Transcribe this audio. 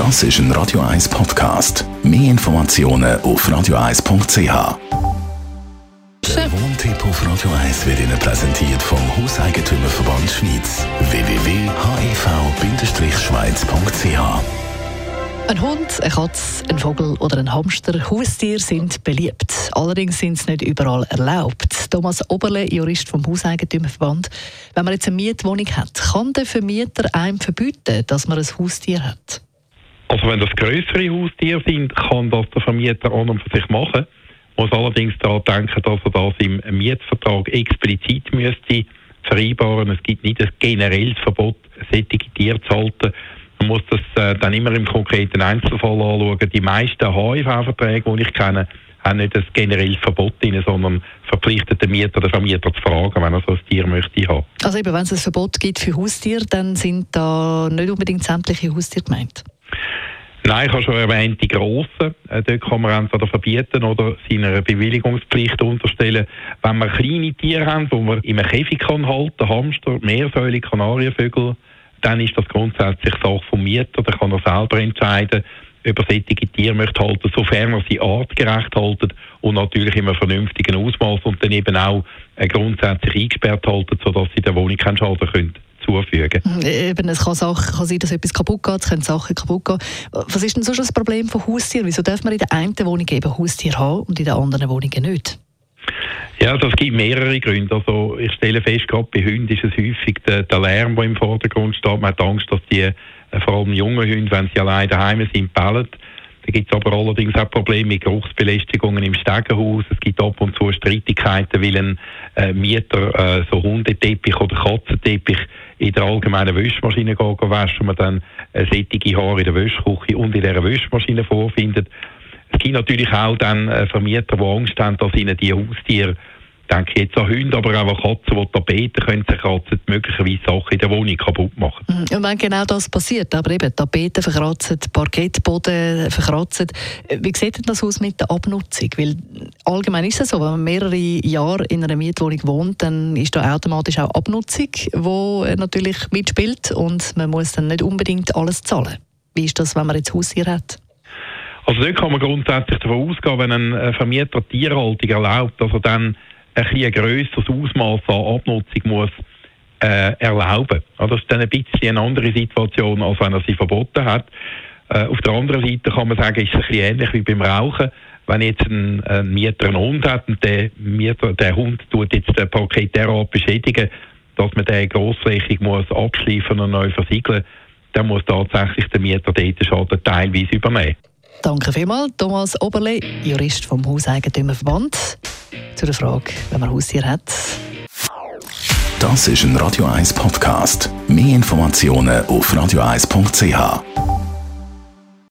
Das ist ein Radio 1 Podcast. Mehr Informationen auf radio1.ch. Der Wohntipp auf Radio 1 wird Ihnen präsentiert vom Hauseigentümerverband Schweiz. www.hev-schweiz.ch ein Hund, eine Katze, ein Vogel oder ein Hamster, Haustiere sind beliebt. Allerdings sind sie nicht überall erlaubt. Thomas Oberle, Jurist vom Hauseigentümerverband. Wenn man jetzt eine Mietwohnung hat, kann der Vermieter einem verbieten, dass man ein Haustier hat? Also wenn das größere Haustiere sind, kann das der Vermieter an und für sich machen. Muss allerdings daran denken, dass er das im Mietvertrag explizit müsste vereinbaren. Es gibt nicht ein generelles Verbot, solche Tiere zu halten. Man muss das äh, dann immer im konkreten Einzelfall anschauen. Die meisten HIV-Verträge, die ich kenne, haben nicht ein generelles Verbot drin, sondern verpflichtet den Mieter oder Vermieter zu fragen, wenn er so ein Tier möchte haben. Also eben, wenn es ein Verbot gibt für Haustiere, dann sind da nicht unbedingt sämtliche Haustiere gemeint? Nein, ich habe schon erwähnt, die Grossen. Äh, dort kann man entweder verbieten oder seiner Bewilligungspflicht unterstellen. Wenn wir kleine Tiere haben, die man in einem Käfig kann halten Hamster, Meersäule, Kanarienvögel, dann ist das grundsätzlich Sache vom Mieter. Da kann er selber entscheiden, ob er solche Tiere möchte halten, sofern er sie artgerecht halten und natürlich in einem vernünftigen Ausmaß und dann eben auch äh, grundsätzlich eingesperrt halten, sodass sie der Wohnung keinen Schaden können zufügen. Mhm, eben, es kann, Sachen, kann sein, dass etwas kaputt geht, es können Sachen kaputt gehen. Was ist denn so das Problem von Haustieren? Wieso darf man in der einen Wohnung eben Haustier haben und in der anderen Wohnung nicht? Ja, das gibt mehrere Gründe. Also ich stelle fest, gerade bei Hunden ist es häufig der, der Lärm, der im Vordergrund steht. Man hat Angst, dass die, äh, vor allem junge Hunde, wenn sie allein daheim sind, bellen. Da gibt es aber allerdings auch Probleme mit Geruchsbelästigungen im Stegenhaus. Es gibt ab und zu Streitigkeiten, weil ein äh, Mieter äh, so Hundeteppich oder Katzenteppich in der allgemeinen Wäschmaschine geht, waschen, man dann äh, sättige Haare in der Wäschküche und in der Wäschmaschine vorfindet. Es gibt natürlich auch dann äh, Vermieter, die Angst haben, dass ihnen die Haustiere denke jetzt an Hunde, aber auch an Katzen, die Tapeten können zerkratzen, möglicherweise Sachen in der Wohnung kaputt machen. Mhm. Und wenn genau das passiert, aber eben Tapeten verkratzen, Parkettboden verkratzen, äh, wie sieht denn das aus mit der Abnutzung? Weil allgemein ist es so, wenn man mehrere Jahre in einer Mietwohnung wohnt, dann ist da automatisch auch Abnutzung, die natürlich mitspielt und man muss dann nicht unbedingt alles zahlen. Wie ist das, wenn man jetzt Haus hier hat? Also dort kann man grundsätzlich davon ausgehen, wenn ein äh, Vermieter Tierhaltung erlaubt, dass er dann ein, ein grösseres Ausmaß an Abnutzung muss äh, erlauben. Also das ist dann ein bisschen eine andere Situation, als wenn er sie verboten hat. Äh, auf der anderen Seite kann man sagen, ist es ein bisschen ähnlich wie beim Rauchen. Wenn jetzt ein, ein Mieter einen Hund hat und der, Mieter, der Hund tut jetzt den Parkett derart beschädigen, dass man den grossflächig muss abschleifen und neu versiegeln, dann muss tatsächlich der Mieter den Schaden teilweise übernehmen. Danke vielmals, Thomas Oberle, Jurist vom Hauseigentümerverband zu der Frage, wenn man Haustier hat. Das ist ein Radio 1 Podcast. Mehr Informationen auf radio1.ch.